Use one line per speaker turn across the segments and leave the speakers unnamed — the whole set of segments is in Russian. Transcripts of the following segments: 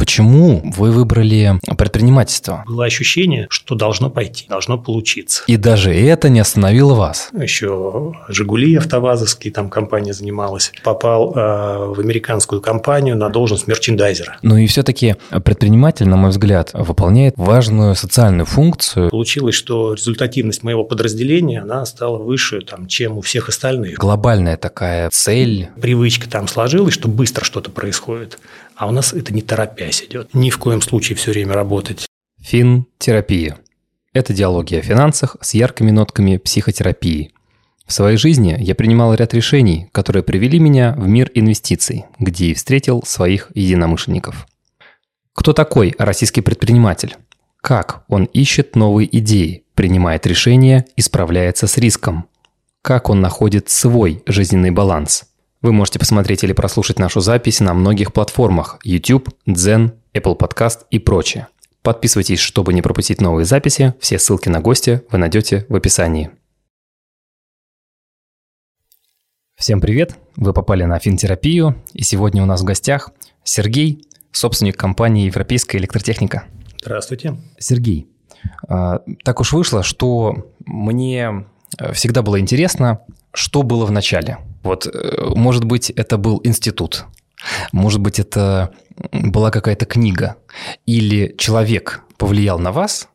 Почему вы выбрали предпринимательство?
Было ощущение, что должно пойти, должно получиться.
И даже это не остановило вас?
Еще «Жигули» автовазовские, там компания занималась. Попал э, в американскую компанию на должность мерчендайзера.
Ну и все-таки предприниматель, на мой взгляд, выполняет важную социальную функцию.
Получилось, что результативность моего подразделения, она стала выше, там, чем у всех остальных.
Глобальная такая цель.
Привычка там сложилась, что быстро что-то происходит. А у нас это не торопясь идет. Ни в коем случае все время работать.
Финтерапия. Это диалоги о финансах с яркими нотками психотерапии. В своей жизни я принимал ряд решений, которые привели меня в мир инвестиций, где и встретил своих единомышленников. Кто такой российский предприниматель? Как он ищет новые идеи, принимает решения и справляется с риском? Как он находит свой жизненный баланс – вы можете посмотреть или прослушать нашу запись на многих платформах YouTube, Zen, Apple Podcast и прочее. Подписывайтесь, чтобы не пропустить новые записи. Все ссылки на гостя вы найдете в описании. Всем привет! Вы попали на финтерапию, и сегодня у нас в гостях Сергей, собственник компании «Европейская электротехника».
Здравствуйте.
Сергей, а, так уж вышло, что мне э, всегда было интересно, что было в начале – вот, э, может быть, это был институт, может быть, это была какая-то книга, или человек повлиял на вас,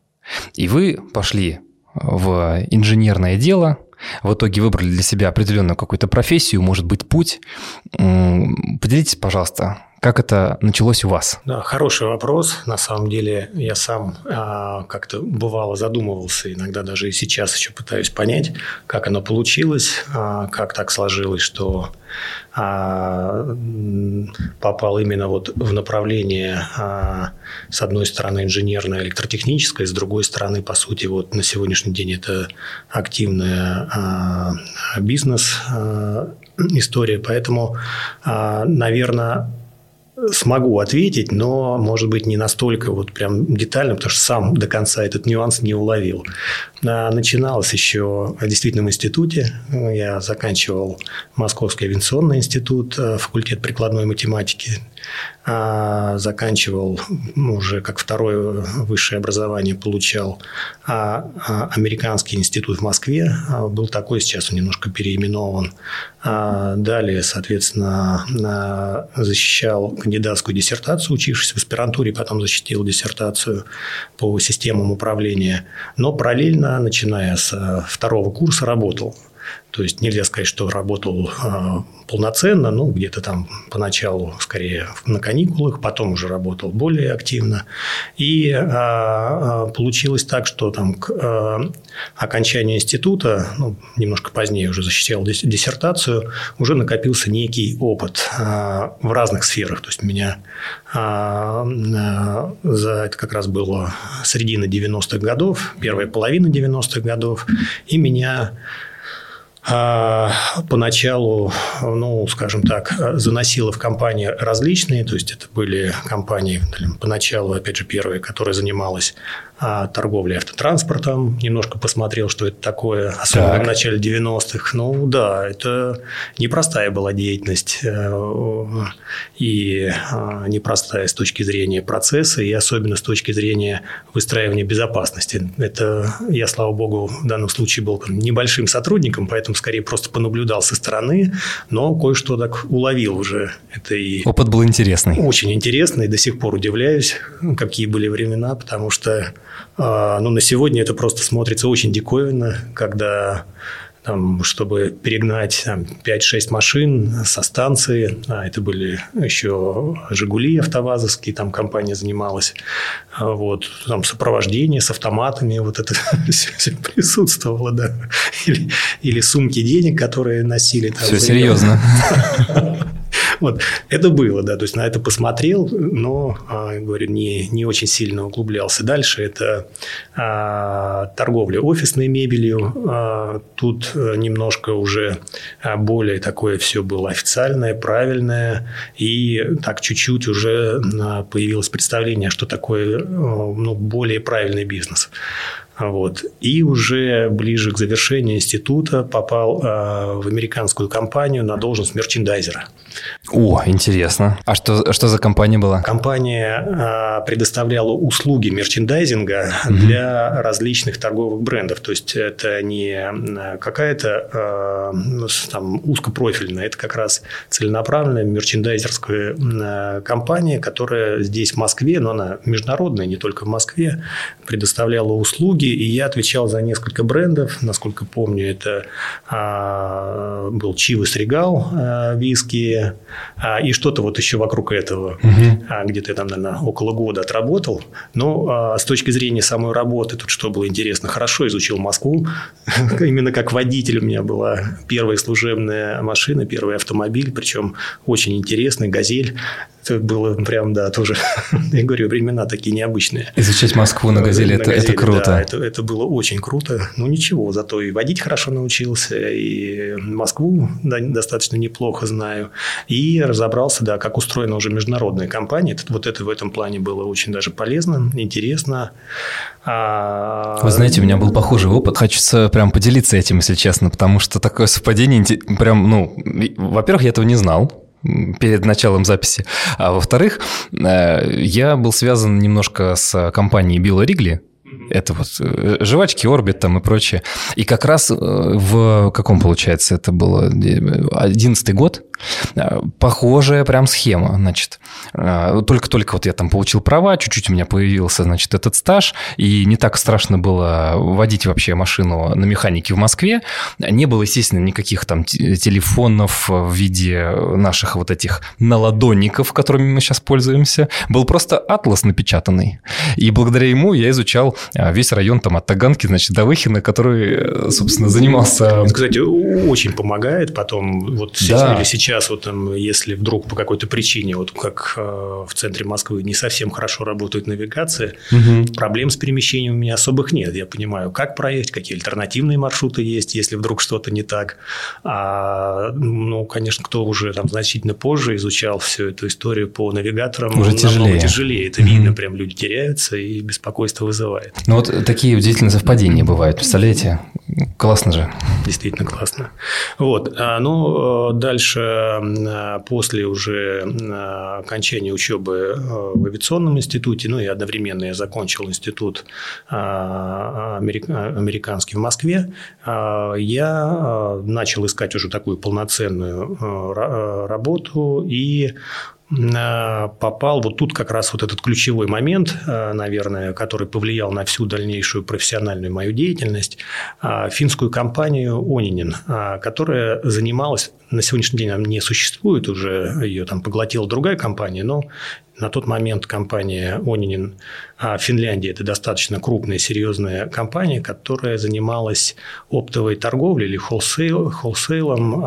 и вы пошли в инженерное дело, в итоге выбрали для себя определенную какую-то профессию, может быть, путь. Поделитесь, пожалуйста, как это началось у вас?
Да, хороший вопрос. На самом деле я сам а, как-то бывало задумывался, иногда даже и сейчас еще пытаюсь понять, как оно получилось, а, как так сложилось, что а, попал именно вот в направление, а, с одной стороны, инженерное, электротехническое, с другой стороны, по сути, вот на сегодняшний день это активная а, бизнес а, история. Поэтому, а, наверное, смогу ответить, но, может быть, не настолько вот прям детально, потому что сам до конца этот нюанс не уловил. А, начиналось еще действительно в институте. Я заканчивал Московский авиационный институт, э, факультет прикладной математики. А, заканчивал уже как второе высшее образование получал а, а, американский институт в Москве. Был такой, сейчас он немножко переименован. Далее, соответственно, защищал кандидатскую диссертацию, учившись в аспирантуре, потом защитил диссертацию по системам управления. Но параллельно, начиная с второго курса, работал то есть нельзя сказать, что работал а, полноценно, ну, где-то там поначалу скорее на каникулах, потом уже работал более активно. И а, а, получилось так, что там к окончанию института, ну, немножко позднее уже защищал диссертацию, уже накопился некий опыт в разных сферах. То есть меня за это как раз было середина 90-х годов, первая половина 90-х годов, и меня поначалу, ну, скажем так, заносила в компании различные, то есть это были компании, поначалу, опять же, первые, которые занималась а, торговлей автотранспортом, немножко посмотрел, что это такое, особенно так. в начале 90-х. Ну да, это непростая была деятельность э, и а, непростая с точки зрения процесса и особенно с точки зрения выстраивания безопасности. Это я, слава богу, в данном случае был небольшим сотрудником, поэтому скорее просто понаблюдал со стороны, но кое-что так уловил уже. Это и
Опыт был интересный.
Очень интересный, до сих пор удивляюсь, какие были времена, потому что а, ну, на сегодня это просто смотрится очень диковинно, когда там, чтобы перегнать там, 5-6 машин со станции. А это были еще «Жигули» автовазовские, там компания занималась. А вот, там сопровождение с автоматами, вот это все, все присутствовало, да. Или, или сумки денег, которые носили. Там,
все серьезно.
Вот. Это было, да, то есть на это посмотрел, но, а, говорю, не, не очень сильно углублялся. Дальше это а, торговля офисной мебелью. А, тут э, немножко уже а, более такое все было официальное, правильное, и так чуть-чуть уже а, появилось представление, что такое ну, более правильный бизнес. Вот. И уже ближе к завершению института попал э, в американскую компанию на должность мерчендайзера.
О, интересно. А что, что за компания была?
Компания э, предоставляла услуги мерчендайзинга угу. для различных торговых брендов. То есть это не какая-то э, там узкопрофильная, это как раз целенаправленная мерчендайзерская э, компания, которая здесь в Москве, но она международная, не только в Москве, предоставляла услуги услуги, и я отвечал за несколько брендов. Насколько помню, это а, был Чивас Регал а, виски а, и что-то вот еще вокруг этого. Угу. А, где-то я там, наверное, около года отработал. Но а, с точки зрения самой работы, тут что было интересно, хорошо изучил Москву. Именно как водитель у меня была первая служебная машина, первый автомобиль, причем очень интересный, «Газель». Это было прям, да, тоже, я говорю, времена такие необычные.
Изучать Москву на «Газели» – это, это круто. Да,
это, это было очень круто. Ну, ничего, зато и водить хорошо научился, и Москву да, достаточно неплохо знаю. И разобрался, да, как устроена уже международная компания. Это, вот это в этом плане было очень даже полезно, интересно.
А... Вы знаете, у меня был похожий опыт. Хочется прям поделиться этим, если честно, потому что такое совпадение прям, ну, во-первых, я этого не знал, перед началом записи. А во-вторых, э, я был связан немножко с компанией Билла Ригли, это вот э, жвачки, орбит там и прочее. И как раз э, в каком, получается, это было 11 год, э, похожая прям схема, значит. Только-только вот я там получил права, чуть-чуть у меня появился, значит, этот стаж, и не так страшно было водить вообще машину на механике в Москве. Не было, естественно, никаких там телефонов в виде наших вот этих наладонников, которыми мы сейчас пользуемся. Был просто атлас напечатанный. И благодаря ему я изучал весь район там от Таганки, значит, до Выхина, который, собственно, занимался...
Это, кстати, очень помогает потом, вот да. сейчас, вот там, если вдруг по какой-то причине, вот как э, в центре Москвы не совсем хорошо работает навигация, угу. проблем с перемещением у меня особых нет. Я понимаю, как проехать, какие альтернативные маршруты есть, если вдруг что-то не так. А, ну, конечно, кто уже там значительно позже изучал всю эту историю по навигаторам,
уже тяжелее.
тяжелее. Это угу. видно, прям люди теряются и беспокойство вызывает.
Ну, вот такие удивительные совпадения бывают, представляете? Классно же.
Действительно классно. Вот. А, ну, дальше, а, после уже а, окончания учебы в авиационном институте, ну, и одновременно я закончил институт американский в Москве, я начал искать уже такую полноценную работу и Э, попал вот тут как раз вот этот ключевой момент, э, наверное, который повлиял на всю дальнейшую профессиональную мою деятельность, э, финскую компанию «Онинин», которая занималась, на сегодняшний день она не существует уже, ее там поглотила другая компания, но на тот момент компания «Онинин» в Финляндии – это достаточно крупная, серьезная компания, которая занималась оптовой торговлей или холсейл, холсейлом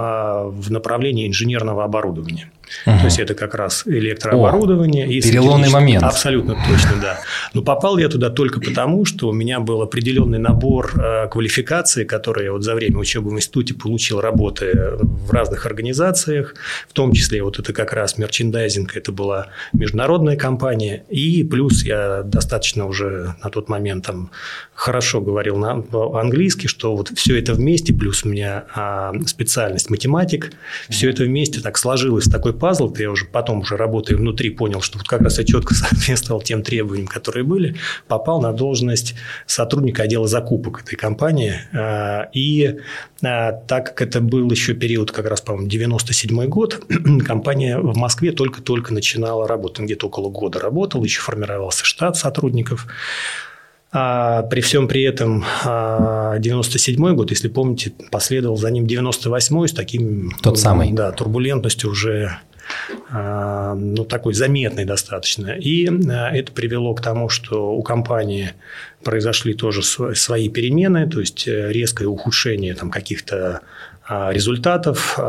в направлении инженерного оборудования. Угу. То есть это как раз электрооборудование.
О, и переломный момент.
Абсолютно точно, да. Но попал я туда только потому, что у меня был определенный набор э, квалификаций, которые я вот за время учебы в институте получил, работы в разных организациях, в том числе вот это как раз мерчендайзинг, это была международная компания, и плюс я достаточно уже на тот момент там хорошо говорил на английски, что вот все это вместе, плюс у меня а, специальность математик, все это вместе так сложилось в такой пазл, я уже потом уже работая внутри понял, что вот как раз я четко соответствовал тем требованиям, которые были, попал на должность сотрудника отдела закупок этой компании. А, и а, так как это был еще период, как раз, по-моему, 97 год, компания в Москве только-только начинала работать, где-то около года работала, еще формировался штат сотрудников. А при всем при этом 97 а, год, если помните, последовал за ним 98 с таким...
Тот самый.
Да, турбулентностью уже ну, такой заметный достаточно. И а, это привело к тому, что у компании произошли тоже свои перемены, то есть э, резкое ухудшение там, каких-то результатов.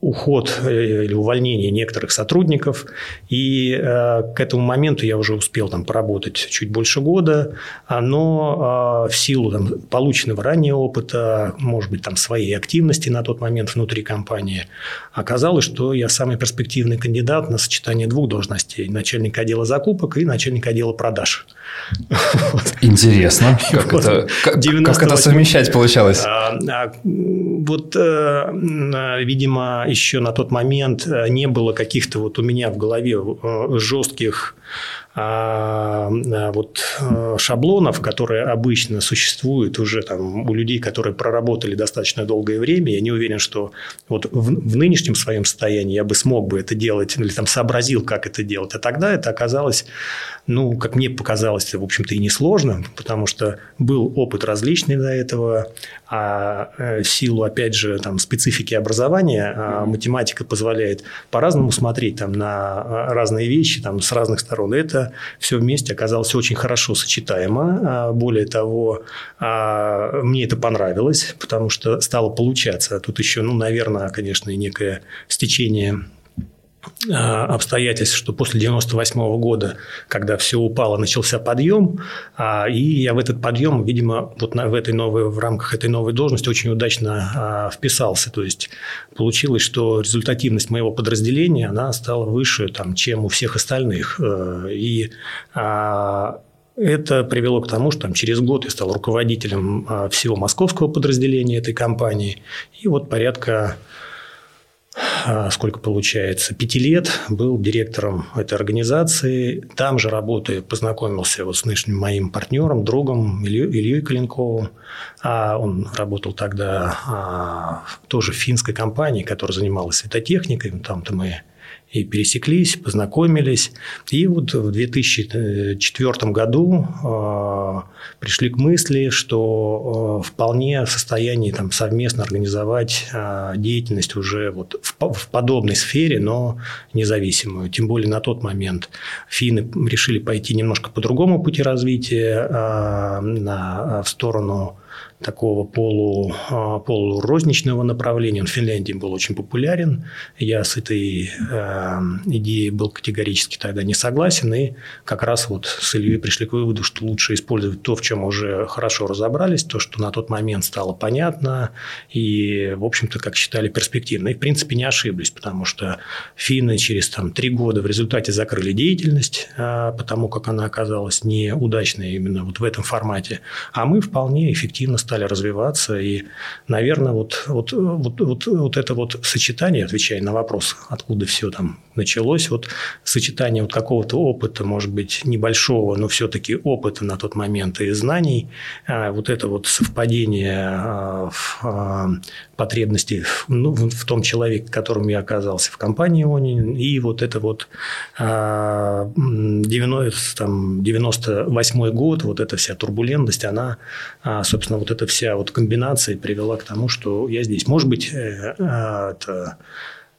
Уход э, или увольнение некоторых сотрудников. И э, к этому моменту я уже успел там поработать чуть больше года, но э, в силу там, полученного ранее опыта, может быть, там своей активности на тот момент внутри компании, оказалось, что я самый перспективный кандидат на сочетание двух должностей – начальника отдела закупок и начальника отдела продаж.
Интересно. Как, это, как, как это совмещать получалось? А, а,
вот, видимо, еще на тот момент э, не было каких-то вот у меня в голове э, жестких а, а, вот э, шаблонов, которые обычно существуют уже там у людей, которые проработали достаточно долгое время. Я не уверен, что вот в, в нынешнем своем состоянии я бы смог бы это делать или там сообразил, как это делать. А тогда это оказалось, ну, как мне показалось, в общем-то и несложно, потому что был опыт различный до этого, а в силу, опять же, там, специфики образования а математика позволяет по-разному смотреть там, на разные вещи там, с разных сторон. Это все вместе оказалось очень хорошо сочетаемо. А, более того, а, мне это понравилось, потому что стало получаться. Тут еще, ну, наверное, конечно, некое стечение а, обстоятельств, что после 98 -го года, когда все упало, начался подъем, и я в этот подъем, видимо, вот в, этой новой, в рамках этой новой должности очень удачно вписался. То есть получилось, что результативность моего подразделения она стала выше, там, чем у всех остальных. Э, и это привело к тому, что там, через год я стал руководителем всего московского подразделения этой компании. И вот порядка а, сколько получается, пяти лет был директором этой организации. Там же работая, познакомился вот с нынешним моим партнером, другом Илью, Ильей Калинковым. А он работал тогда а, тоже в финской компании, которая занималась светотехникой. Там-то мы и пересеклись, познакомились. И вот в 2004 году э, пришли к мысли, что э, вполне в состоянии там, совместно организовать э, деятельность уже вот в, в подобной сфере, но независимую. Тем более на тот момент финны решили пойти немножко по другому пути развития, на, в сторону такого полу, а, полурозничного направления. Он в Финляндии был очень популярен. Я с этой э, идеей был категорически тогда не согласен. И как раз вот с Ильей пришли к выводу, что лучше использовать то, в чем уже хорошо разобрались, то, что на тот момент стало понятно и, в общем-то, как считали, перспективно. И, в принципе, не ошиблись, потому что финны через там, три года в результате закрыли деятельность, э, потому как она оказалась неудачной именно вот в этом формате. А мы вполне эффективно стали развиваться. И, наверное, вот, вот, вот, вот, вот это вот сочетание, отвечая на вопрос, откуда все там началось, вот сочетание вот какого-то опыта, может быть, небольшого, но все-таки опыта на тот момент и знаний, а, вот это вот совпадение а, а, потребностей ну, в том человеке, которым я оказался в компании ОНИ, и вот это вот 90, там, 98 год, вот эта вся турбулентность, она, собственно, вот эта вся вот комбинация привела к тому, что я здесь. Может быть, э, это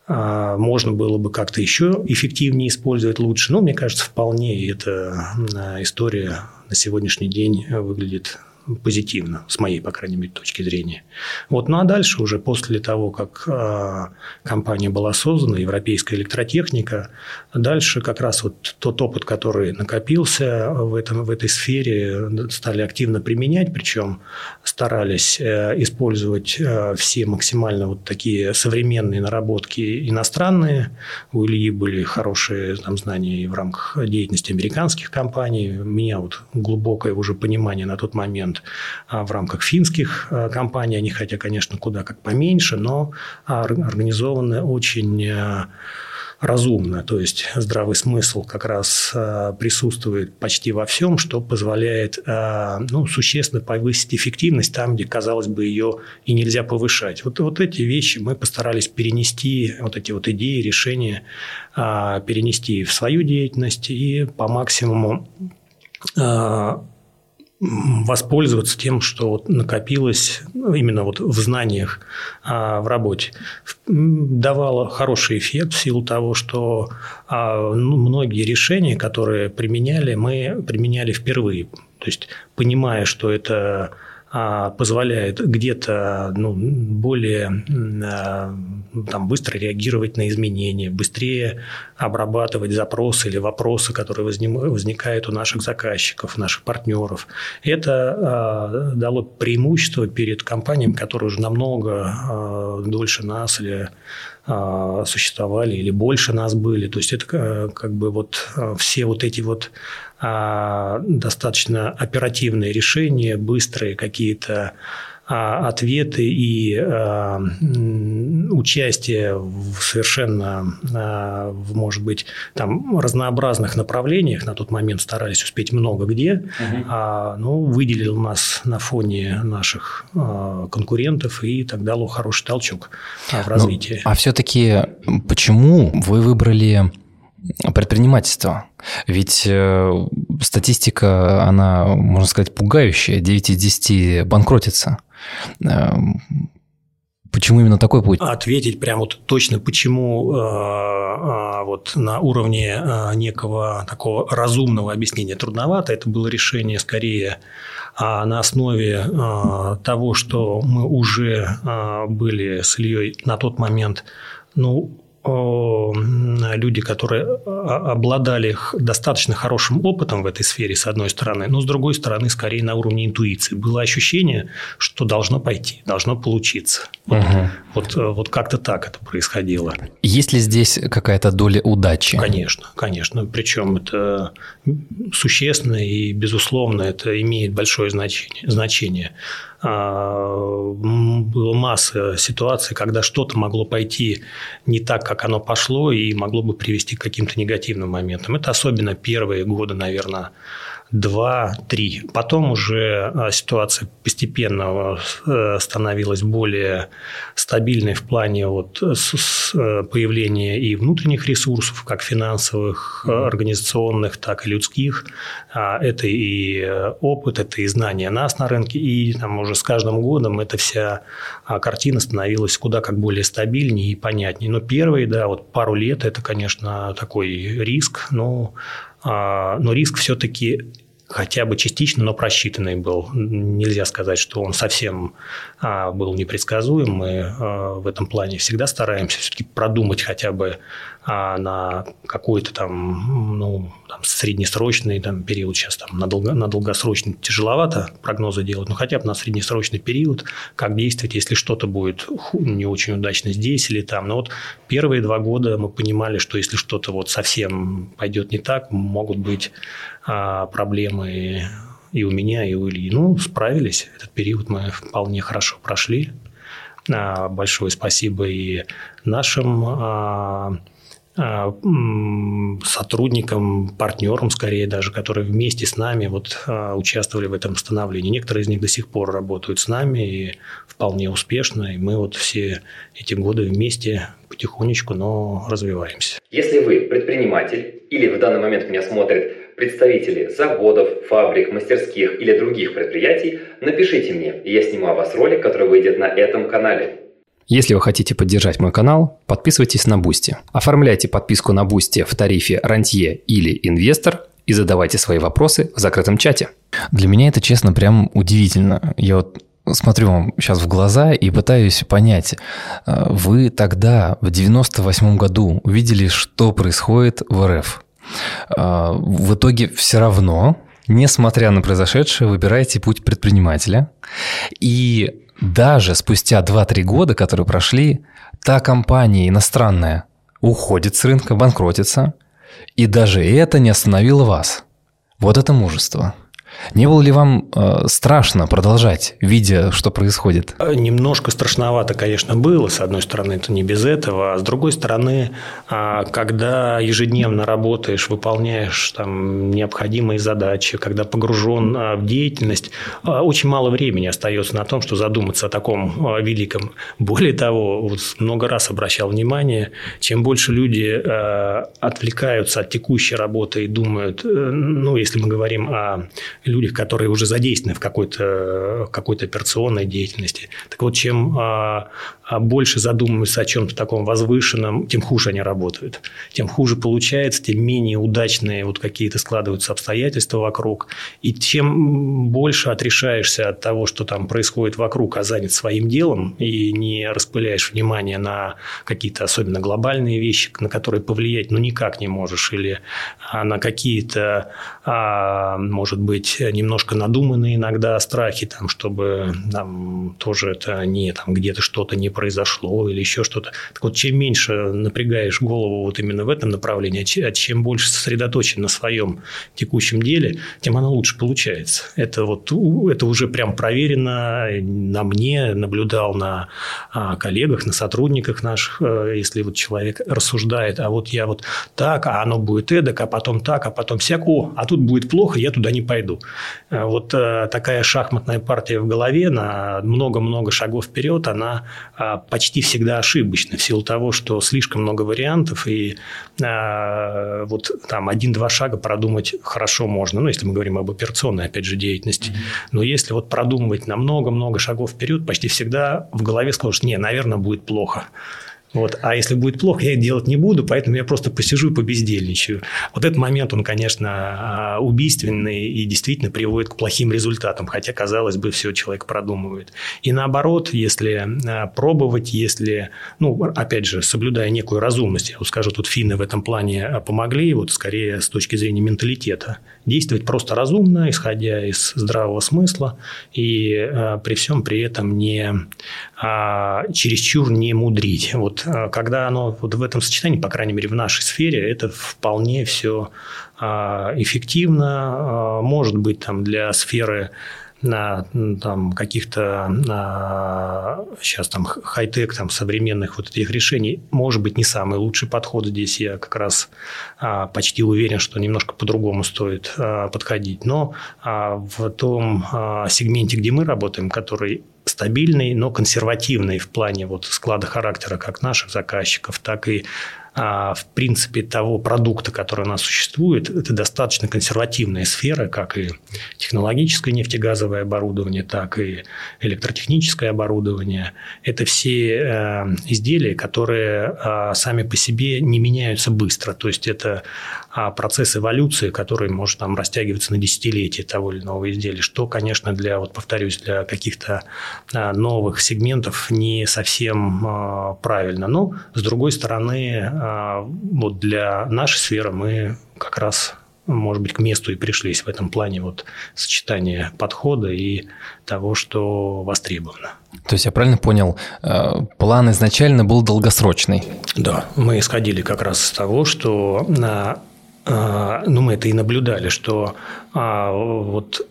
а, можно было бы как-то еще эффективнее использовать лучше. Но мне кажется, вполне эта история на сегодняшний день выглядит позитивно, с моей, по крайней мере, точки зрения. Вот. Ну а дальше уже после того, как э, компания была создана, европейская электротехника, дальше как раз вот тот опыт, который накопился в, этом, в этой сфере, стали активно применять, причем старались э, использовать э, все максимально вот такие современные наработки иностранные. У Ильи были хорошие там, знания и в рамках деятельности американских компаний. У меня вот глубокое уже понимание на тот момент а, в рамках финских а, компаний. Они, хотя, конечно, куда как поменьше, но организованы очень разумно, то есть здравый смысл как раз присутствует почти во всем, что позволяет ну, существенно повысить эффективность там, где, казалось бы, ее и нельзя повышать. Вот, вот эти вещи мы постарались перенести, вот эти вот идеи, решения перенести в свою деятельность и по максимуму воспользоваться тем, что накопилось ну, именно вот в знаниях а, в работе. Давало хороший эффект в силу того, что а, ну, многие решения, которые применяли, мы применяли впервые. То есть, понимая, что это позволяет где-то ну, более а, там, быстро реагировать на изменения, быстрее обрабатывать запросы или вопросы, которые возникают у наших заказчиков, наших партнеров. Это а, дало преимущество перед компаниями, которые уже намного дольше нас или существовали или больше нас были. То есть это как бы вот все вот эти вот а, достаточно оперативные решения, быстрые какие-то а, ответы и а, участие в совершенно, в, может быть, там разнообразных направлениях. На тот момент старались успеть много где. Угу. Ну, выделил нас на фоне наших конкурентов и так дало хороший толчок в ну, развитии.
Ну, а все-таки почему вы выбрали предпринимательства. Ведь э, статистика, она, можно сказать, пугающая. 9 из 10 банкротится. Э, почему именно такой путь?
Ответить прямо вот точно, почему э, вот на уровне некого такого разумного объяснения трудновато. Это было решение скорее а на основе того, что мы уже были с Ильей на тот момент ну, люди, которые а, обладали достаточно хорошим опытом в этой сфере, с одной стороны, но с другой стороны, скорее на уровне интуиции. Было ощущение, что должно пойти, должно получиться. Вот, угу. вот, э, вот как-то так это происходило.
Есть ли здесь какая-то доля удачи?
Конечно, конечно. Причем это существенно и, безусловно, это имеет большое значение. значение. А, была масса ситуаций, когда что-то могло пойти не так, как оно пошло, и могло бы привести к каким-то негативным моментам. Это особенно первые годы, наверное, два-три. Потом уже а, ситуация постепенно э, становилась более стабильной в плане вот э, появления и внутренних ресурсов, как финансовых, организационных, так и людских. А, это и э, опыт, это и знания нас на рынке, и там уже с каждым годом эта вся а, картина становилась куда как более стабильнее и понятнее. Но первые, да, вот пару лет это, конечно, такой риск, но но риск все-таки хотя бы частично, но просчитанный был. Нельзя сказать, что он совсем а, был непредсказуем. Мы а, в этом плане всегда стараемся все-таки продумать хотя бы а на какой-то там, ну, там среднесрочный там, период сейчас там, на, долго, на долгосрочный тяжеловато прогнозы делать, но хотя бы на среднесрочный период, как действовать, если что-то будет не очень удачно здесь или там. Но вот первые два года мы понимали, что если что-то вот совсем пойдет не так, могут быть а, проблемы и у меня, и у Ильи. Ну, справились. Этот период мы вполне хорошо прошли. А, большое спасибо и нашим а, а, сотрудникам, партнерам, скорее даже, которые вместе с нами вот а, участвовали в этом становлении. Некоторые из них до сих пор работают с нами и вполне успешно, и мы вот все эти годы вместе потихонечку, но развиваемся.
Если вы предприниматель или в данный момент меня смотрят представители заводов, фабрик, мастерских или других предприятий, напишите мне, и я сниму о вас ролик, который выйдет на этом канале. Если вы хотите поддержать мой канал, подписывайтесь на Бусти. Оформляйте подписку на Бусти в тарифе «Рантье» или «Инвестор» и задавайте свои вопросы в закрытом чате. Для меня это, честно, прям удивительно. Я вот смотрю вам сейчас в глаза и пытаюсь понять, э, вы тогда, в 98 году, увидели, что происходит в РФ. Э, в итоге все равно, несмотря на произошедшее, выбираете путь предпринимателя. И даже спустя 2-3 года, которые прошли, та компания иностранная уходит с рынка, банкротится, и даже это не остановило вас. Вот это мужество. Не было ли вам э, страшно продолжать, видя, что происходит?
Немножко страшновато, конечно, было. С одной стороны, это не без этого. А с другой стороны, а, когда ежедневно работаешь, выполняешь там, необходимые задачи, когда погружен а, в деятельность, а, очень мало времени остается на том, что задуматься о таком великом. Более того, вот много раз обращал внимание, чем больше люди отвлекаются от текущей работы и думают, э, ну, если мы говорим о людях, которые уже задействованы в какой-то какой операционной деятельности. Так вот, чем а больше задумываются о чем-то таком возвышенном, тем хуже они работают. Тем хуже получается, тем менее удачные вот какие-то складываются обстоятельства вокруг. И чем больше отрешаешься от того, что там происходит вокруг, а занят своим делом, и не распыляешь внимание на какие-то особенно глобальные вещи, на которые повлиять ну никак не можешь, или а, на какие-то, а, может быть, немножко надуманные иногда страхи, там, чтобы там, тоже это не там, где-то что-то не произошло или еще что-то. Так вот, чем меньше напрягаешь голову вот именно в этом направлении, а чем больше сосредоточен на своем текущем деле, тем оно лучше получается. Это вот это уже прям проверено на мне, наблюдал на а, коллегах, на сотрудниках наших, э, если вот человек рассуждает, а вот я вот так, а оно будет эдак, а потом так, а потом всяк, о, а тут будет плохо, я туда не пойду. Э, вот э, такая шахматная партия в голове на много-много шагов вперед, она а, почти всегда ошибочна в силу того, что слишком много вариантов, и а, вот там один-два шага продумать хорошо можно, ну, если мы говорим об операционной, опять же, деятельности. Mm-hmm. Но если вот продумывать на много-много шагов вперед, почти всегда в голове скажешь, не, наверное, будет плохо. Вот. А если будет плохо, я это делать не буду, поэтому я просто посижу и побездельничаю. Вот этот момент, он, конечно, а, убийственный и действительно приводит к плохим результатам, хотя, казалось бы, все человек продумывает. И наоборот, если а, пробовать, если, ну, опять же, соблюдая некую разумность, я вот скажу, тут финны в этом плане а, помогли, вот скорее с точки зрения менталитета, действовать просто разумно, исходя из здравого смысла, и при всем при этом не чересчур не мудрить. Вот а, когда оно вот в этом сочетании, по крайней мере, в нашей сфере, это вполне все а, эффективно. А, может быть, там для сферы на там, каких-то сейчас там хай-тек, там, современных вот этих решений, может быть, не самый лучший подход здесь. Я как раз а, почти уверен, что немножко по-другому стоит а, подходить. Но а, в том а, сегменте, где мы работаем, который стабильный, но консервативный в плане вот склада характера как наших заказчиков, так и а, в принципе, того продукта, который у нас существует, это достаточно консервативная сфера, как и технологическое нефтегазовое оборудование, так и электротехническое оборудование. Это все э, изделия, которые а, сами по себе не меняются быстро. То есть, это а, процесс эволюции, который может там растягиваться на десятилетия того или иного изделия, что, конечно, для, вот повторюсь, для каких-то новых сегментов не совсем правильно. Но, с другой стороны, а, вот для нашей сферы мы как раз может быть, к месту и пришлись в этом плане вот сочетания подхода и того, что востребовано.
То есть я правильно понял, э, план изначально был долгосрочный?
Да, мы исходили как раз с того, что, а, ну, мы это и наблюдали, что а, вот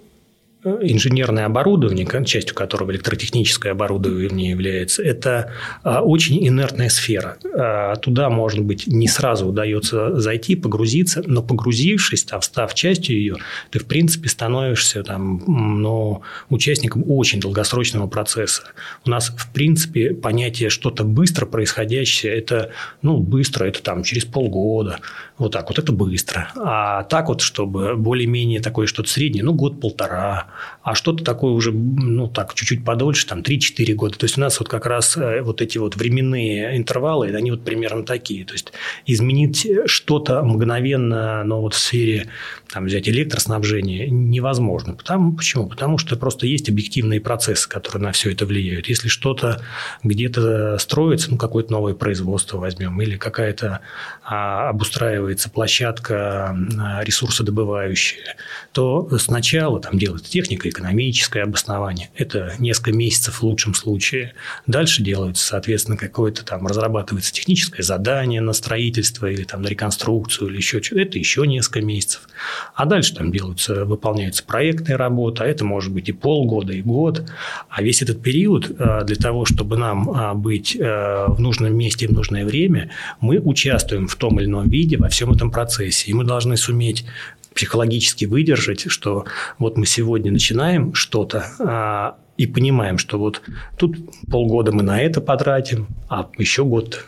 инженерное оборудование, частью которого электротехническое оборудование является, это а, очень инертная сфера. А, туда, может быть, не сразу удается зайти, погрузиться, но погрузившись, там, став частью ее, ты, в принципе, становишься там, ну, участником очень долгосрочного процесса. У нас, в принципе, понятие что-то быстро происходящее, это, ну, быстро, это там через полгода, вот так вот, это быстро. А так вот, чтобы более-менее такое что-то среднее, ну, год-полтора, а что-то такое уже, ну, так, чуть-чуть подольше, там, 3-4 года. То есть, у нас вот как раз э, вот эти вот временные интервалы, они вот примерно такие. То есть, изменить что-то мгновенно, но вот в сфере, там, взять электроснабжения невозможно. Потому, почему? Потому что просто есть объективные процессы, которые на все это влияют. Если что-то где-то строится, ну, какое-то новое производство возьмем, или какая-то а, обустраивается площадка а, ресурсодобывающая, то сначала там делается технико-экономическое обоснование. Это несколько месяцев в лучшем случае. Дальше делается, соответственно, какое-то там разрабатывается техническое задание на строительство или там на реконструкцию или еще что-то. Это еще несколько месяцев. А дальше там делаются, выполняются проектные работы, а это может быть и полгода, и год. А весь этот период э, для того, чтобы нам а, быть э, в нужном месте в нужное время, мы участвуем в том или ином виде во всем этом процессе. И мы должны суметь психологически выдержать, что вот мы сегодня начинаем что-то, а, и понимаем, что вот тут полгода мы на это потратим, а еще год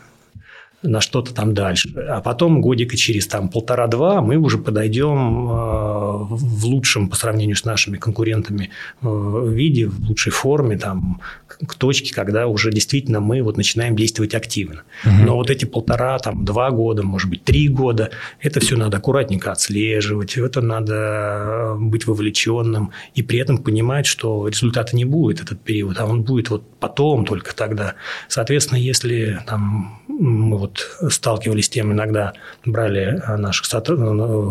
на что-то там дальше. А потом годика через там полтора-два мы уже подойдем в лучшем по сравнению с нашими конкурентами виде, в лучшей форме, там, к точке, когда уже действительно мы вот начинаем действовать активно. Угу. Но вот эти полтора, там, два года, может быть, три года, это все надо аккуратненько отслеживать, это надо быть вовлеченным и при этом понимать, что результата не будет этот период, а он будет вот потом только тогда. Соответственно, если там мы вот сталкивались с тем, иногда брали наших сотруд...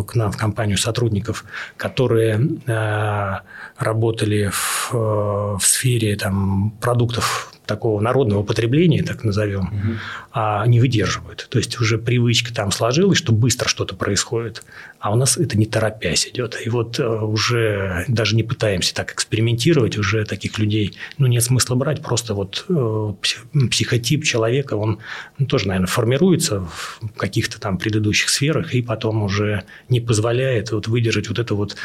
к нам в компанию сотрудников, которые э, работали в, в сфере там, продуктов такого народного потребления, так назовем, угу. а не выдерживают. То есть уже привычка там сложилась, что быстро что-то происходит, а у нас это не торопясь идет. И вот э, уже даже не пытаемся так экспериментировать, уже таких людей ну, нет смысла брать, просто вот э, психотип человека, он ну, тоже, наверное, формируется в каких-то там предыдущих сферах и потом уже не позволяет вот выдержать вот это вот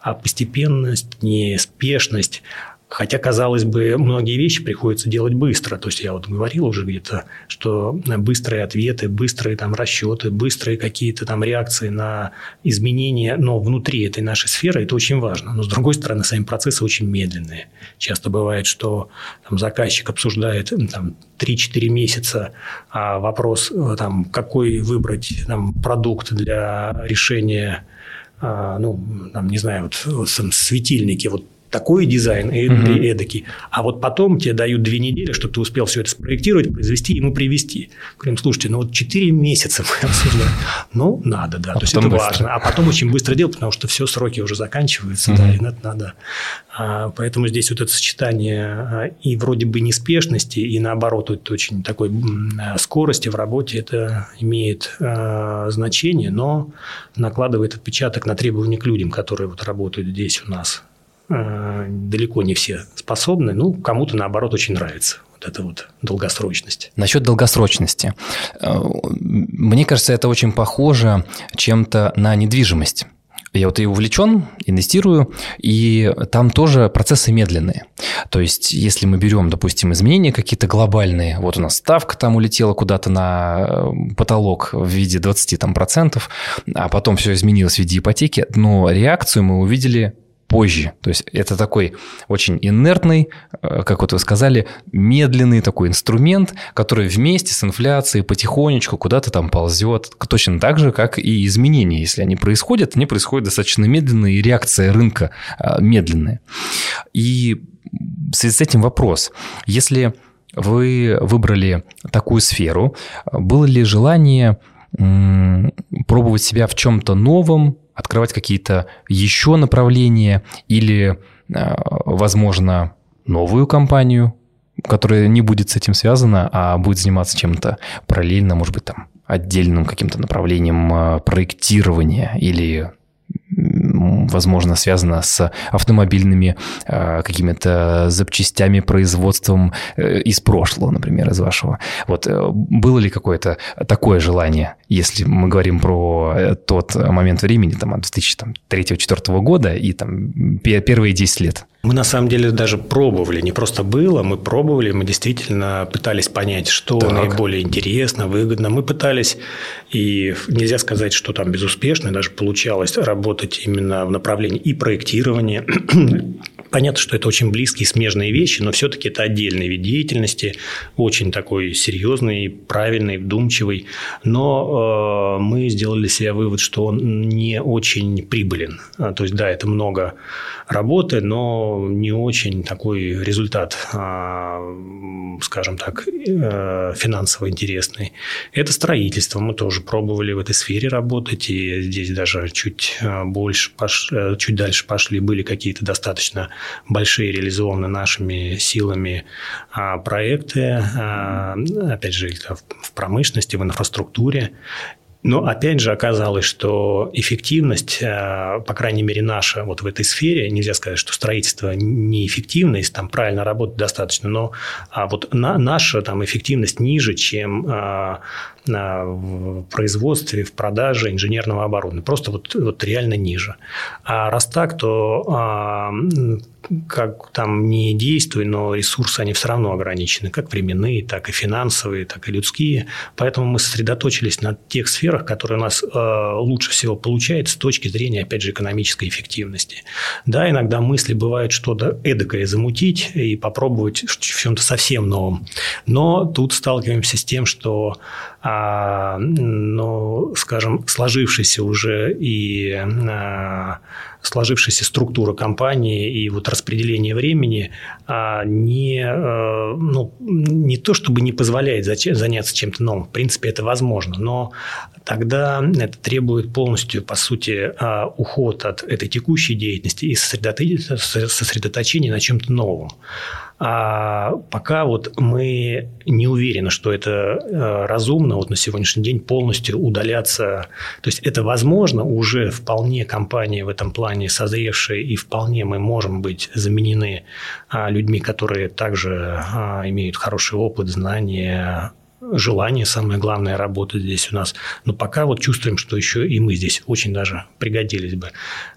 а постепенность, неспешность, Хотя, казалось бы, многие вещи приходится делать быстро. То есть, я вот говорил уже где-то, что быстрые ответы, быстрые там расчеты, быстрые какие-то там реакции на изменения, но внутри этой нашей сферы это очень важно. Но, с другой стороны, сами процессы очень медленные. Часто бывает, что там, заказчик обсуждает там, 3-4 месяца а вопрос, э, там, какой выбрать там, продукт для решения а, ну, там, не знаю, вот, вот светильники, вот такой дизайн и угу. эдакий. А вот потом тебе дают две недели, чтобы ты успел все это спроектировать, произвести ему привести. Говорим, слушайте, ну вот 4 месяца мы обсуждаем. Ну, надо, да. А То есть это быстро. важно. А потом очень быстро делать, потому что все сроки уже заканчиваются, угу. да, и это надо. А, поэтому здесь вот это сочетание а, и вроде бы неспешности, и наоборот, вот очень такой скорости в работе, это имеет а, значение, но накладывает отпечаток на требования к людям, которые вот работают здесь у нас. Э, далеко не все способны, ну, кому-то, наоборот, очень нравится вот эта вот долгосрочность.
Насчет долгосрочности. Э, мне кажется, это очень похоже чем-то на недвижимость. Я вот и увлечен, инвестирую, и там тоже процессы медленные. То есть, если мы берем, допустим, изменения какие-то глобальные, вот у нас ставка там улетела куда-то на э, потолок в виде 20 там, процентов, а потом все изменилось в виде ипотеки, но реакцию мы увидели позже. То есть это такой очень инертный, э, как вот вы сказали, медленный такой инструмент, который вместе с инфляцией потихонечку куда-то там ползет. Точно так же, как и изменения. Если они происходят, они происходят достаточно медленно, и реакция рынка э, медленная. И в связи с этим вопрос. Если вы выбрали такую сферу, было ли желание пробовать себя в чем-то новом, открывать какие-то еще направления или, э, возможно, новую компанию, которая не будет с этим связана, а будет заниматься чем-то параллельно, может быть, там отдельным каким-то направлением э, проектирования или возможно, связано с автомобильными э, какими-то запчастями, производством э, из прошлого, например, из вашего. Вот э, было ли какое-то такое желание, если мы говорим про тот момент времени, там, от 2003-2004 года и там первые 10 лет?
Мы на самом деле даже пробовали, не просто было, мы пробовали, мы действительно пытались понять, что так. наиболее интересно, выгодно. Мы пытались, и нельзя сказать, что там безуспешно, даже получалось работать именно в направлении и проектирования, Понятно, что это очень близкие смежные вещи, но все-таки это отдельный вид деятельности, очень такой серьезный, правильный, вдумчивый. Но э, мы сделали себя вывод, что он не очень прибылен. А, то есть, да, это много работы, но не очень такой результат, э, скажем так, э, финансово интересный. Это строительство. Мы тоже пробовали в этой сфере работать, и здесь даже чуть э, больше, пош... Э, чуть дальше пошли, были какие-то достаточно большие реализованы нашими силами а, проекты, а, опять же, в промышленности, в инфраструктуре. Но опять же оказалось, что эффективность, а, по крайней мере наша вот в этой сфере, нельзя сказать, что строительство неэффективно, если там правильно работать достаточно, но вот на, наша там эффективность ниже, чем в производстве, в продаже инженерного оборудования. Просто вот, вот реально ниже. А раз так, то а, как там не действуй, но ресурсы, они все равно ограничены, как временные, так и финансовые, так и людские. Поэтому мы сосредоточились на тех сферах, которые у нас э, лучше всего получается с точки зрения, опять же, экономической эффективности. Да, иногда мысли бывают что-то эдакое замутить и попробовать в чем-то совсем новом. Но тут сталкиваемся с тем, что, а, ну, скажем, сложившийся уже и а, сложившаяся структура компании и вот распределение времени а, не, э, ну, не то чтобы не позволяет заняться чем-то новым, в принципе, это возможно, но тогда это требует полностью, по сути, а, уход от этой текущей деятельности и сосредоточения на чем-то новом. А пока вот мы не уверены, что это э, разумно вот на сегодняшний день полностью удаляться. То есть это возможно, уже вполне компания в этом плане созревшая, и вполне мы можем быть заменены а, людьми, которые также а, имеют хороший опыт, знания, желание, самое главное, работать здесь у нас. Но пока вот чувствуем, что еще и мы здесь очень даже пригодились бы.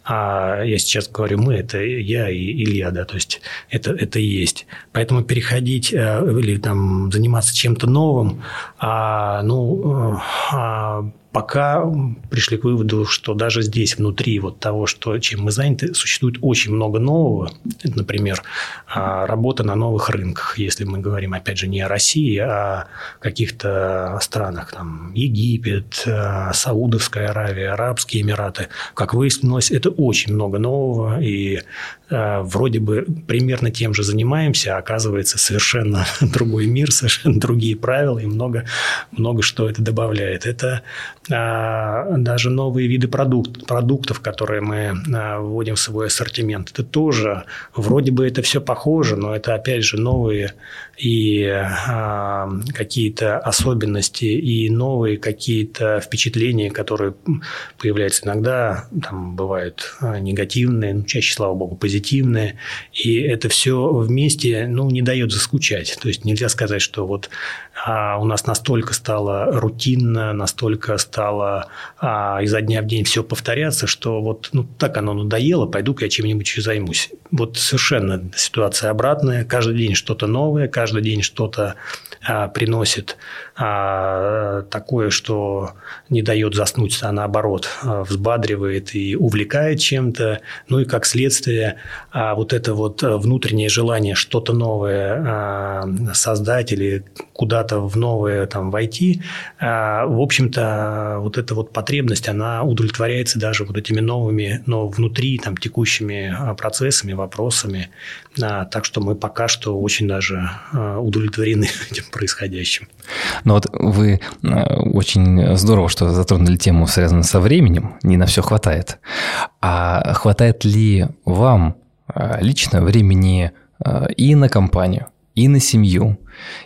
А я сейчас говорю мы, это я и Илья, да, то есть это, это есть. Поэтому переходить э, или там заниматься чем-то новым, а, ну, э, а, пока пришли к выводу, что даже здесь, внутри вот того, что, чем мы заняты, существует очень много нового. Это, например, а, работа на новых рынках, если мы говорим, опять же, не о России, а о каких-то странах, там, Египет, а, Саудовская Аравия, Арабские Эмираты. Как выяснилось, это очень много нового, и вроде бы примерно тем же занимаемся, а оказывается совершенно другой мир, совершенно другие правила, и много, много что это добавляет. Это а, даже новые виды продукт, продуктов, которые мы а, вводим в свой ассортимент. Это тоже, вроде бы это все похоже, но это опять же новые и а, какие-то особенности, и новые какие-то впечатления, которые появляются иногда, там бывают негативные, ну, чаще, слава богу, позитивные, и это все вместе ну, не дает заскучать. То есть нельзя сказать, что вот а, у нас настолько стало рутинно, настолько стало а, изо дня в день все повторяться, что вот ну, так оно надоело, пойду-ка я чем-нибудь еще займусь. Вот совершенно ситуация обратная. Каждый день что-то новое, каждый день что-то а, приносит а, такое, что не дает заснуть, а наоборот а, взбадривает и увлекает чем-то. Ну и как следствие а, вот это вот внутреннее желание что-то новое а, создать или куда-то в новое там войти, а, в общем-то вот эта вот потребность, она удовлетворяется даже вот этими новыми, но внутри там текущими а, процессами, вопросами. А, так что мы пока что очень даже а, удовлетворены этим происходящим.
Но вот вы э, очень здорово, что затронули тему, связанную со временем. Не на все хватает. А хватает ли вам э, лично времени э, и на компанию, и на семью,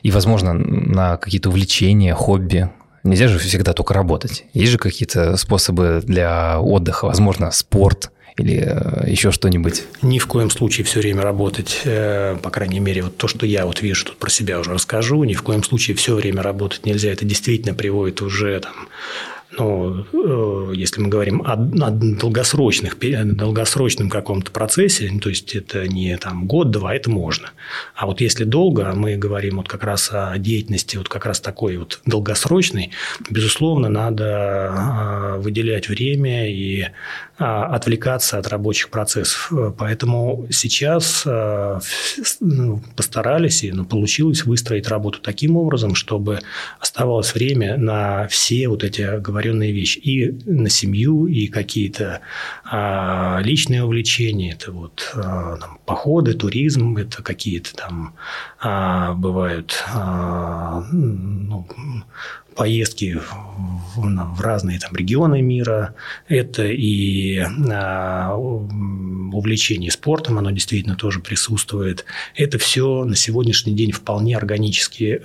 и, возможно, на какие-то увлечения, хобби? Нельзя же всегда только работать. Есть же какие-то способы для отдыха, возможно, спорт – или э, еще что-нибудь?
Ни в коем случае все время работать, э, по крайней мере, вот то, что я вот вижу, тут про себя уже расскажу, ни в коем случае все время работать нельзя. Это действительно приводит уже там, ну, э, если мы говорим о, о долгосрочных, долгосрочном каком-то процессе, то есть это не там год-два, это можно. А вот если долго, мы говорим вот как раз о деятельности вот как раз такой вот долгосрочной, безусловно, надо выделять время и а, отвлекаться от рабочих процессов. Поэтому сейчас а, ну, постарались и ну, получилось выстроить работу таким образом, чтобы оставалось время на все вот эти оговоренные вещи. И на семью, и какие-то а, личные увлечения. Это вот там, походы, туризм, это какие-то там бывают ну, поездки в, в разные там, регионы мира, это и а, увлечение спортом, оно действительно тоже присутствует. Это все на сегодняшний день вполне органически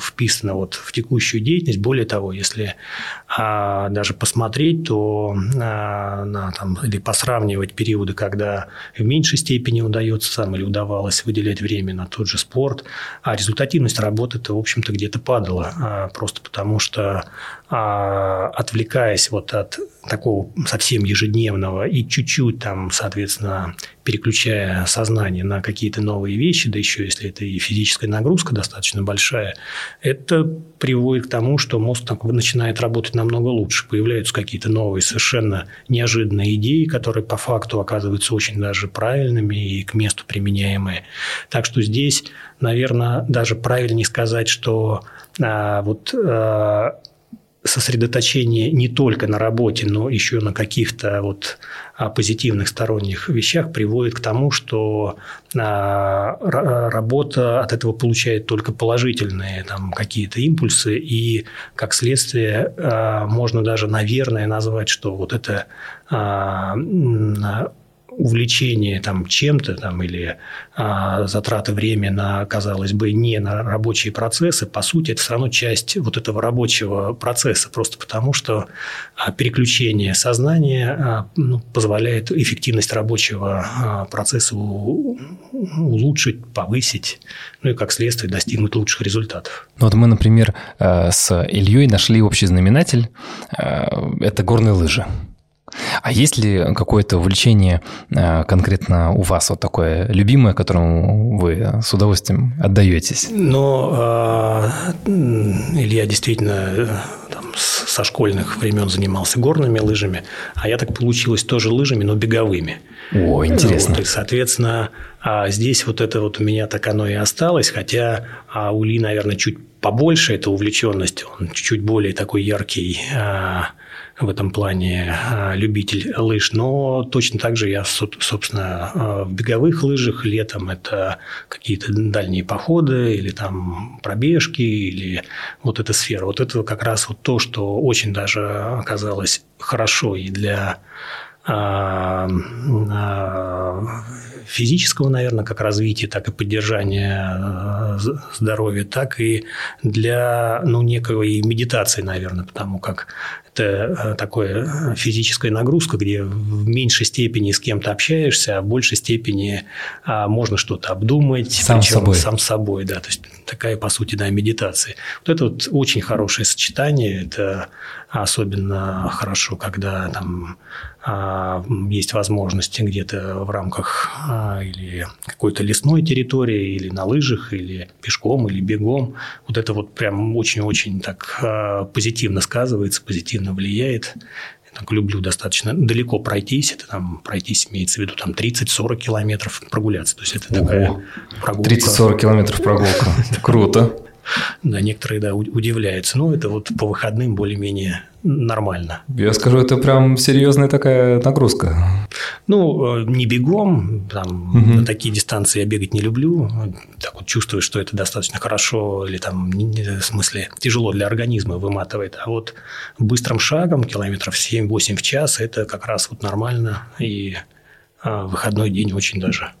вписано вот в текущую деятельность. Более того, если а, даже посмотреть, то а, на, там, или посравнивать периоды, когда в меньшей степени удается сам или удавалось выделять время на тот же спорт, а результативность работы-то, в общем-то, где-то падала, а, просто потому что а, отвлекаясь вот от такого совсем ежедневного и чуть-чуть там, соответственно, переключая сознание на какие-то новые вещи, да еще если это и физическая нагрузка достаточно большая, это приводит к тому, что мозг начинает работать намного лучше. Появляются какие-то новые совершенно неожиданные идеи, которые по факту оказываются очень даже правильными и к месту применяемые. Так что здесь, наверное, даже правильнее сказать, что вот а, сосредоточение не только на работе, но еще на каких-то вот а, позитивных сторонних вещах приводит к тому, что а, работа от этого получает только положительные там, какие-то импульсы, и как следствие а, можно даже, наверное, назвать, что вот это увлечение там чем-то там, или а, затраты времени на, казалось бы, не на рабочие процессы, по сути, это все равно часть вот этого рабочего процесса, просто потому что а, переключение сознания а, ну, позволяет эффективность рабочего а, процесса у, улучшить, повысить, ну и как следствие достигнуть лучших результатов.
Ну вот мы, например, э, с Ильей нашли общий знаменатель э, – это горные лыжи. А есть ли какое-то увлечение э, конкретно у вас вот такое любимое, которому вы с удовольствием отдаетесь?
Ну, э, Илья действительно э, там, со школьных времен занимался горными лыжами, а я так получилось тоже лыжами, но беговыми.
О, интересно.
Вот, и, соответственно, а здесь вот это вот у меня так оно и осталось, хотя а у Ли, наверное, чуть побольше эта увлеченность, он чуть более такой яркий а, в этом плане а, любитель лыж, но точно так же я, собственно, а, в беговых лыжах летом это какие-то дальние походы или там пробежки или вот эта сфера. Вот это как раз вот то, что очень даже оказалось хорошо и для а, физического, наверное, как развития, так и поддержания здоровья, так и для ну, некой медитации, наверное, потому как это такая физическая нагрузка, где в меньшей степени с кем-то общаешься, а в большей степени а, можно что-то обдумать.
Сам собой.
Сам собой, да. То есть такая, по сути, да, медитация. Вот это вот очень хорошее сочетание. Это особенно хорошо, когда там а, есть возможности где-то в рамках или какой-то лесной территории, или на лыжах, или пешком, или бегом. Вот это вот прям очень-очень так а, позитивно сказывается, позитивно влияет. Я так люблю достаточно далеко пройтись. Это там пройтись имеется в виду там 30-40 километров прогуляться. То есть это такая
прогулка. 30-40 километров прогулка. Круто.
Да, некоторые, да, удивляются. Ну, это вот по выходным более-менее нормально.
Я скажу, это прям серьезная такая нагрузка.
Ну, э, не бегом, там, угу. на такие дистанции я бегать не люблю. Так вот чувствую, что это достаточно хорошо или там, в смысле, тяжело для организма выматывает. А вот быстрым шагом, километров 7-8 в час, это как раз вот нормально. И а, выходной день очень даже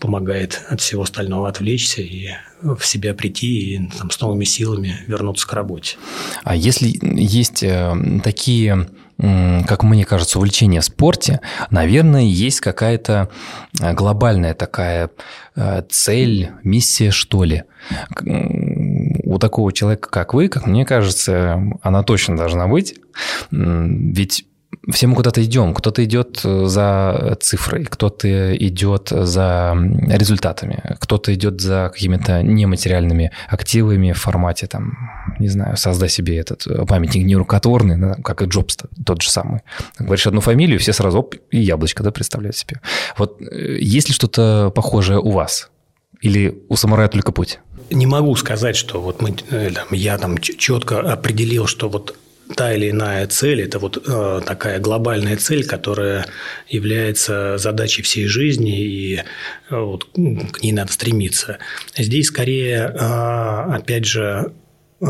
помогает от всего остального отвлечься и в себя прийти и там, с новыми силами вернуться к работе.
А если есть э, такие как мне кажется, увлечение в спорте, наверное, есть какая-то э, глобальная такая э, цель, миссия, что ли. У такого человека, как вы, как мне кажется, она точно должна быть. Ведь все мы куда-то идем. Кто-то идет э, за цифрой, кто-то идет за результатами, кто-то идет за какими-то нематериальными активами в формате, там, не знаю, создай себе этот э, памятник нерукотворный, как и Джобс тот же самый. Говоришь одну фамилию, все сразу оп, и яблочко да, представляют себе. Вот э, есть ли что-то похожее у вас? Или у самурая только путь?
Не могу сказать, что вот мы, я там четко определил, что вот та или иная цель – это вот э, такая глобальная цель, которая является задачей всей жизни, и э, вот, к ней надо стремиться. Здесь скорее, э, опять же, э,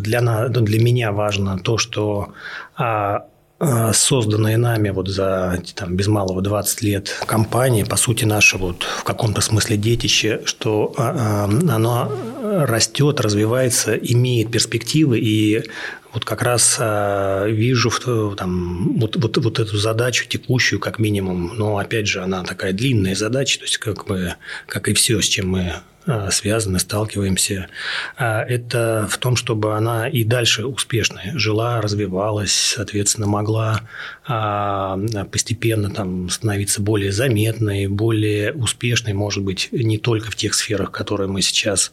для, для меня важно то, что а, созданные нами вот за там, без малого 20 лет компании, по сути, наше вот в каком-то смысле детище, что а, а, оно растет, развивается, имеет перспективы и вот как раз э, вижу там, вот, вот, вот эту задачу текущую, как минимум, но опять же, она такая длинная задача, то есть как бы, как и все, с чем мы а, связаны, сталкиваемся, а, это в том, чтобы она и дальше успешно жила, развивалась, соответственно, могла а, постепенно там становиться более заметной, более успешной, может быть, не только в тех сферах, которые мы сейчас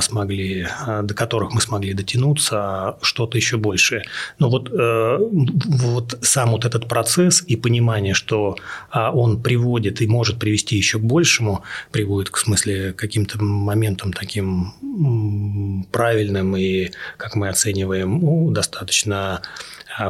смогли, до которых мы смогли дотянуться, а что-то еще большее. Но вот, э, вот сам вот этот процесс и понимание, что он приводит и может привести еще к большему, приводит к смысле каким-то моментом таким правильным и, как мы оцениваем, ну, достаточно а,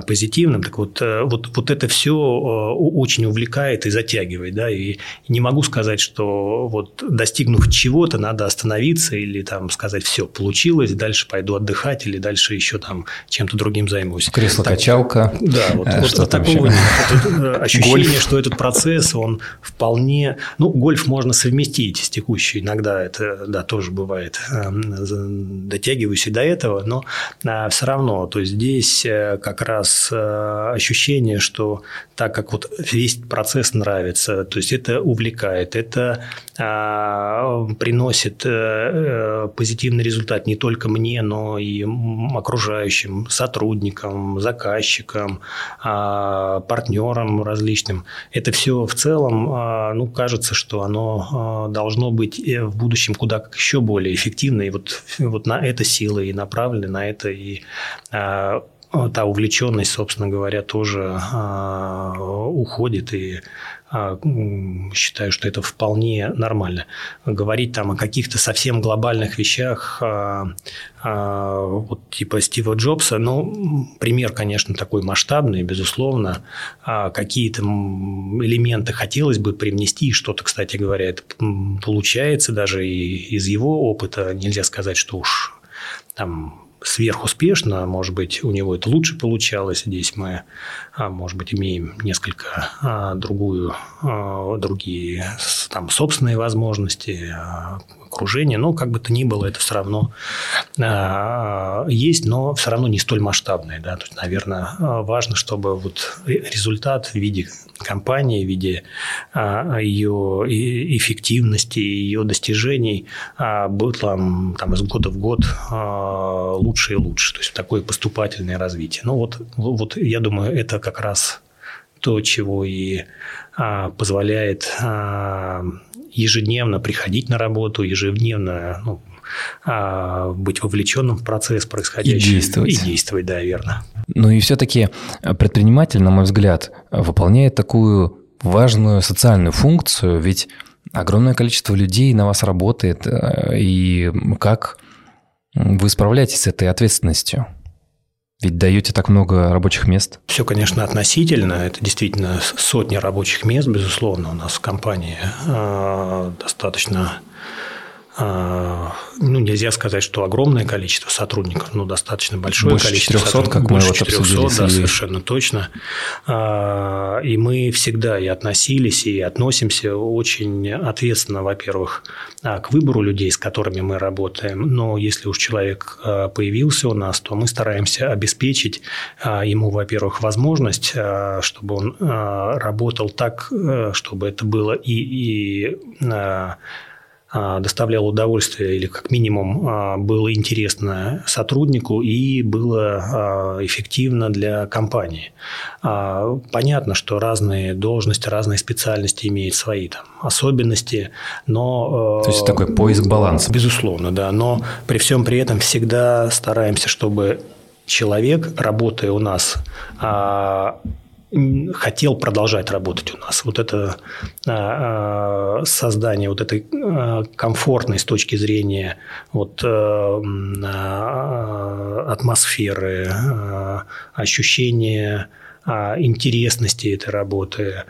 позитивным. Так вот, э, вот, вот это все э, очень увлекает и затягивает. Да? И не могу сказать, что вот достигнув чего-то, надо остановиться или там сказать, все, получилось, дальше пойду отдыхать или дальше еще там чем-то другим займусь.
Кресло-качалка.
Да, вот, э, вот, вот такого нет. Вот, ощущение, гольф. что этот процесс, он вполне... Ну, гольф можно совместить с текущей. Иногда это, да, тоже бывает. Эм, дотягиваюсь и до этого, но а, все равно. То есть, здесь как раз раз э, ощущение, что так как вот весь процесс нравится, то есть это увлекает, это а, приносит э, позитивный результат не только мне, но и окружающим, сотрудникам, заказчикам, а, партнерам различным. Это все в целом, а, ну, кажется, что оно должно быть э, в будущем куда как еще более эффективно, и вот, вот на это силы и направлены, на это и та увлеченность, собственно говоря, тоже а, уходит и а, считаю, что это вполне нормально. Говорить там о каких-то совсем глобальных вещах, а, вот типа Стива Джобса, ну, пример, конечно, такой масштабный, безусловно. Какие-то элементы хотелось бы привнести, что-то, кстати говоря, это получается даже и из его опыта. Нельзя сказать, что уж там сверхуспешно, может быть, у него это лучше получалось. Здесь мы, а, может быть, имеем несколько а, другую, а, другие там, собственные возможности, окружение, но как бы то ни было, это все равно э, есть, но все равно не столь масштабное. Да? То есть, наверное, важно, чтобы вот результат в виде компании, в виде э, ее эффективности, ее достижений был там, там из года в год лучше и лучше. То есть, такое поступательное развитие. Ну, вот, вот я думаю, это как раз то, чего и а, позволяет а, ежедневно приходить на работу, ежедневно ну, а, быть вовлеченным в процесс происходящий.
И действовать.
И действовать, да, верно.
Ну и все-таки предприниматель, на мой взгляд, выполняет такую важную социальную функцию, ведь огромное количество людей на вас работает, э, и как вы справляетесь с этой ответственностью? Ведь даете так много рабочих мест.
Все, конечно, относительно. Это действительно сотни рабочих мест, безусловно, у нас в компании а, достаточно ну, нельзя сказать, что огромное количество сотрудников, но достаточно большое
больше
количество
400, как
больше
мы вот 400,
да, совершенно точно. А, и мы всегда и относились, и относимся очень ответственно, во-первых, а, к выбору людей, с которыми мы работаем. Но если уж человек появился у нас, то мы стараемся обеспечить ему, во-первых, возможность, чтобы он работал так, э, чтобы это было и, и а, доставляло удовольствие или как минимум а, было интересно сотруднику и было а, эффективно для компании. Понятно, что разные должности, разные специальности имеют свои там, особенности, но...
То есть такой поиск баланса.
Безусловно, да. Но при всем при этом всегда стараемся, чтобы человек, работая у нас, хотел продолжать работать у нас. Вот это а, а, создание вот этой а, комфортной с точки зрения вот э, атмосферы, ощущения интересности этой работы,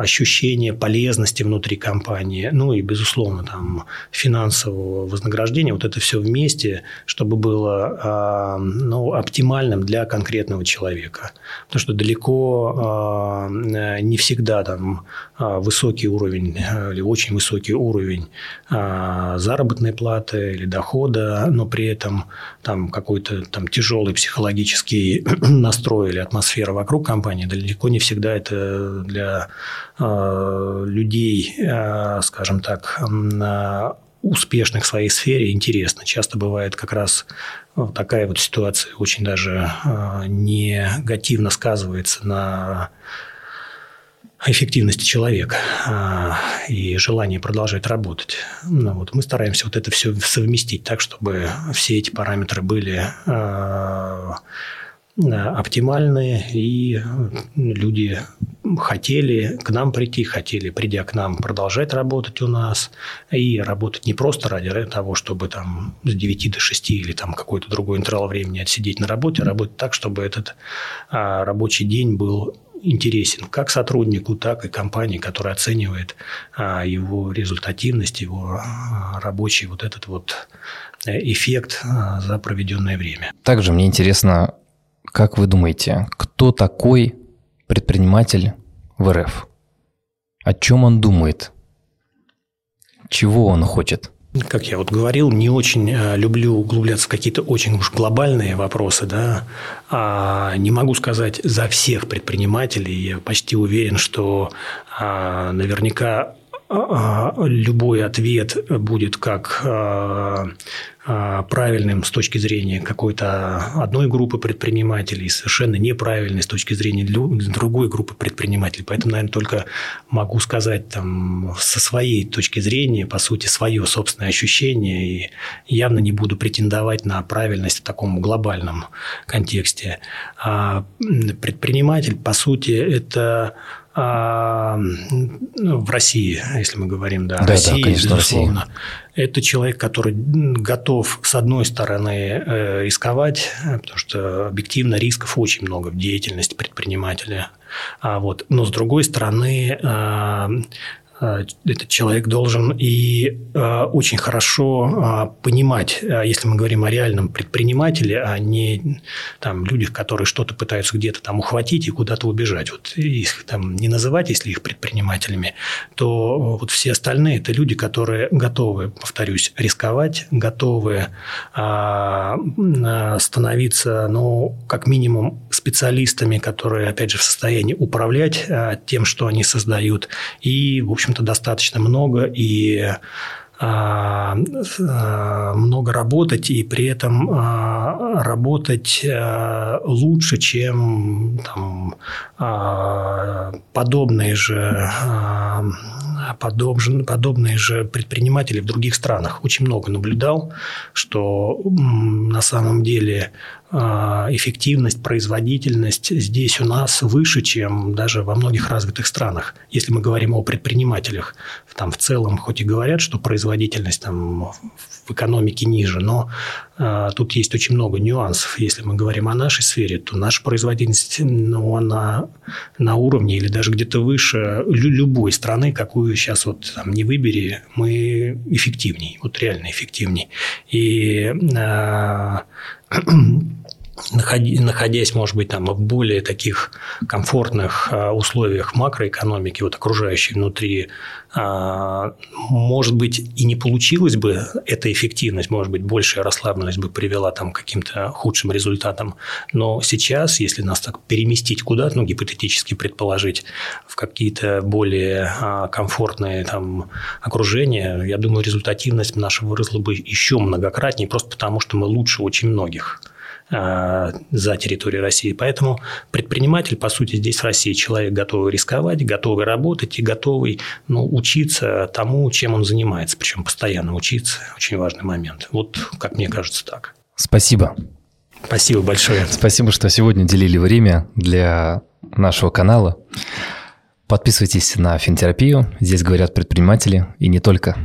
ощущение полезности внутри компании, ну и, безусловно, там финансового вознаграждения, вот это все вместе, чтобы было а, ну, оптимальным для конкретного человека. Потому что далеко а, не всегда там высокий уровень или очень высокий уровень заработной платы или дохода, но при этом там какой-то там тяжелый психологический настрой или атмосфера вокруг компании, далеко не всегда это для э, людей, э, скажем так, э, успешных в своей сфере интересно. Часто бывает как раз такая вот ситуация очень даже негативно сказывается на эффективности человека и желание продолжать работать. Ну, вот мы стараемся вот это все совместить так, чтобы все эти параметры были оптимальные, и люди хотели к нам прийти, хотели, придя к нам, продолжать работать у нас, и работать не просто ради того, чтобы там с 9 до 6 или там какой-то другой интервал времени отсидеть на работе, а работать так, чтобы этот а, рабочий день был интересен как сотруднику, так и компании, которая оценивает а, его результативность, его а, рабочий вот этот вот э, эффект а, за проведенное время.
Также мне интересно, как вы думаете, кто такой предприниматель в РФ? О чем он думает? Чего он хочет?
Как я вот говорил, не очень э, люблю углубляться в какие-то очень уж глобальные вопросы, да. А не могу сказать за всех предпринимателей. Я почти уверен, что а, наверняка любой ответ будет как а, правильным с точки зрения какой-то одной группы предпринимателей, совершенно неправильный с точки зрения другой группы предпринимателей. Поэтому, наверное, только могу сказать там, со своей точки зрения, по сути, свое собственное ощущение, и явно не буду претендовать на правильность в таком глобальном контексте. А предприниматель, по сути, это а, ну, в России, если мы говорим, да,
да России, да, конечно,
безусловно, Россия. это человек, который готов, с одной стороны, э, рисковать, потому что объективно рисков очень много в деятельности предпринимателя, а вот, но с другой стороны, а, Э, этот человек должен и э, очень хорошо э, понимать, если мы говорим о реальном предпринимателе, а не там, людях, которые что-то пытаются где-то там ухватить и куда-то убежать. Вот их там не называть, если их предпринимателями, то вот все остальные – это люди, которые готовы, повторюсь, рисковать, готовы становиться, ну, как минимум, специалистами, которые, опять же, в состоянии управлять тем, что они создают, и, в общем, общем-то, достаточно много, и а, а, много работать и при этом а, работать лучше, чем там, подобные же подобные же предприниматели в других странах. Очень много наблюдал, что на самом деле эффективность, производительность здесь у нас выше, чем даже во многих развитых странах. Если мы говорим о предпринимателях, там в целом хоть и говорят, что производительность там в экономике ниже, но э, тут есть очень много нюансов. Если мы говорим о нашей сфере, то наша производительность ну, она на уровне или даже где-то выше любой страны, какую сейчас вот там не выбери, мы эффективней, вот реально эффективней. И э, 咳 находясь, может быть, там в более таких комфортных а, условиях макроэкономики, вот окружающей внутри, а, может быть, и не получилось бы эта эффективность, может быть, большая расслабленность бы привела там к каким-то худшим результатам. Но сейчас, если нас так переместить куда-то, ну, гипотетически предположить, в какие-то более а, комфортные там окружения, я думаю, результативность наша выросла бы еще многократнее, просто потому что мы лучше очень многих. А, за территорией России. Поэтому предприниматель, по сути, здесь в России человек готовый рисковать, готовый работать и готовый ну, учиться тому, чем он занимается. Причем постоянно учиться. Очень важный момент. Вот как мне кажется так.
Спасибо.
Спасибо большое.
Спасибо, что сегодня делили время для нашего канала. Подписывайтесь на Финтерапию. Здесь говорят предприниматели и не только.